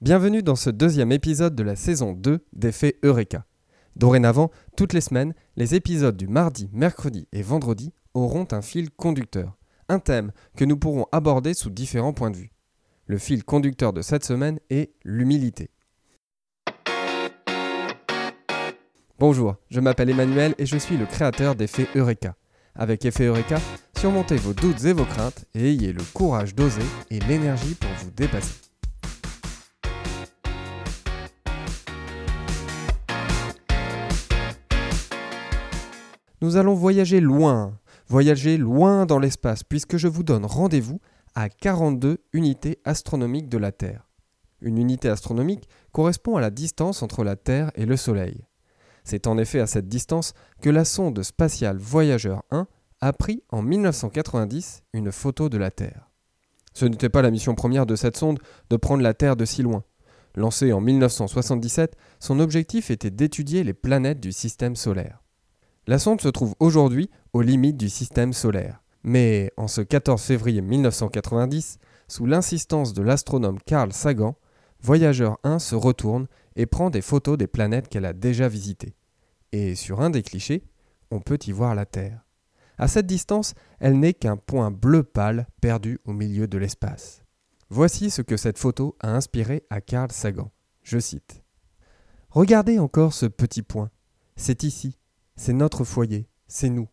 Bienvenue dans ce deuxième épisode de la saison 2 d'Effet Eureka. Dorénavant, toutes les semaines, les épisodes du mardi, mercredi et vendredi auront un fil conducteur, un thème que nous pourrons aborder sous différents points de vue. Le fil conducteur de cette semaine est l'humilité. Bonjour, je m'appelle Emmanuel et je suis le créateur d'Effet Eureka. Avec Effet Eureka, surmontez vos doutes et vos craintes et ayez le courage d'oser et l'énergie pour vous dépasser. Nous allons voyager loin, voyager loin dans l'espace, puisque je vous donne rendez-vous à 42 unités astronomiques de la Terre. Une unité astronomique correspond à la distance entre la Terre et le Soleil. C'est en effet à cette distance que la sonde spatiale Voyageur 1 a pris en 1990 une photo de la Terre. Ce n'était pas la mission première de cette sonde de prendre la Terre de si loin. Lancée en 1977, son objectif était d'étudier les planètes du système solaire. La sonde se trouve aujourd'hui aux limites du système solaire. Mais en ce 14 février 1990, sous l'insistance de l'astronome Carl Sagan, Voyageur 1 se retourne et prend des photos des planètes qu'elle a déjà visitées. Et sur un des clichés, on peut y voir la Terre. À cette distance, elle n'est qu'un point bleu pâle perdu au milieu de l'espace. Voici ce que cette photo a inspiré à Carl Sagan. Je cite. Regardez encore ce petit point. C'est ici, c'est notre foyer, c'est nous.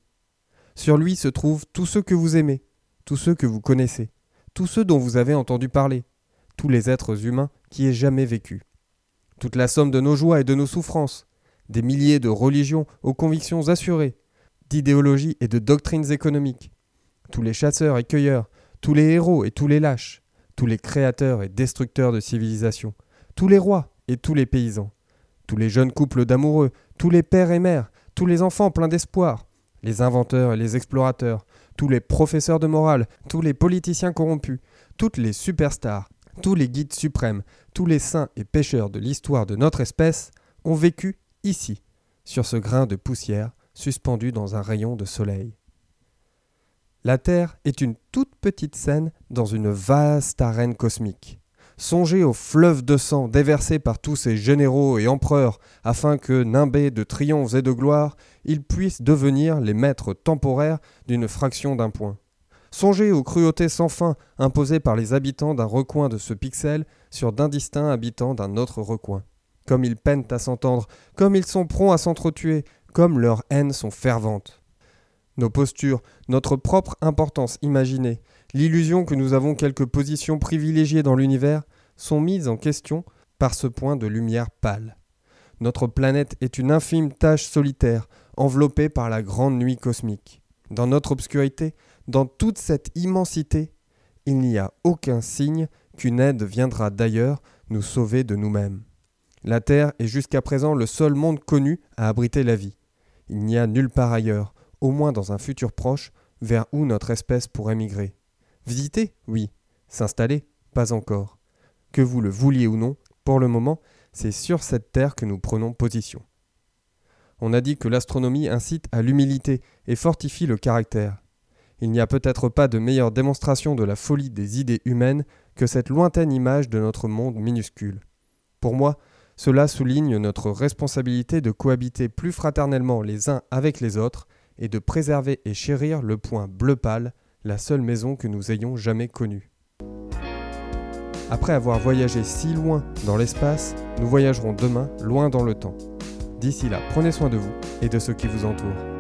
Sur lui se trouvent tous ceux que vous aimez, tous ceux que vous connaissez, tous ceux dont vous avez entendu parler, tous les êtres humains qui aient jamais vécu. Toute la somme de nos joies et de nos souffrances, des milliers de religions aux convictions assurées, d'idéologies et de doctrines économiques, tous les chasseurs et cueilleurs, tous les héros et tous les lâches, tous les créateurs et destructeurs de civilisations, tous les rois et tous les paysans, tous les jeunes couples d'amoureux, tous les pères et mères, tous les enfants pleins d'espoir, les inventeurs et les explorateurs, tous les professeurs de morale, tous les politiciens corrompus, toutes les superstars, tous les guides suprêmes, tous les saints et pécheurs de l'histoire de notre espèce ont vécu ici, sur ce grain de poussière suspendu dans un rayon de soleil. La Terre est une toute petite scène dans une vaste arène cosmique. Songez aux fleuves de sang déversés par tous ces généraux et empereurs afin que, nimbés de triomphes et de gloire, ils puissent devenir les maîtres temporaires d'une fraction d'un point. Songez aux cruautés sans fin imposées par les habitants d'un recoin de ce pixel sur d'indistincts habitants d'un autre recoin. Comme ils peinent à s'entendre, comme ils sont prompts à s'entretuer, comme leurs haines sont ferventes. Nos postures, notre propre importance imaginée, l'illusion que nous avons quelques positions privilégiées dans l'univers sont mises en question par ce point de lumière pâle. Notre planète est une infime tache solitaire, enveloppée par la grande nuit cosmique. Dans notre obscurité, dans toute cette immensité, il n'y a aucun signe qu'une aide viendra d'ailleurs nous sauver de nous-mêmes. La Terre est jusqu'à présent le seul monde connu à abriter la vie. Il n'y a nulle part ailleurs, au moins dans un futur proche, vers où notre espèce pourrait migrer. Visiter Oui. S'installer Pas encore. Que vous le vouliez ou non, pour le moment, c'est sur cette terre que nous prenons position. On a dit que l'astronomie incite à l'humilité et fortifie le caractère. Il n'y a peut-être pas de meilleure démonstration de la folie des idées humaines que cette lointaine image de notre monde minuscule. Pour moi, cela souligne notre responsabilité de cohabiter plus fraternellement les uns avec les autres et de préserver et chérir le point bleu pâle, la seule maison que nous ayons jamais connue. Après avoir voyagé si loin dans l'espace, nous voyagerons demain loin dans le temps. D'ici là, prenez soin de vous et de ceux qui vous entourent.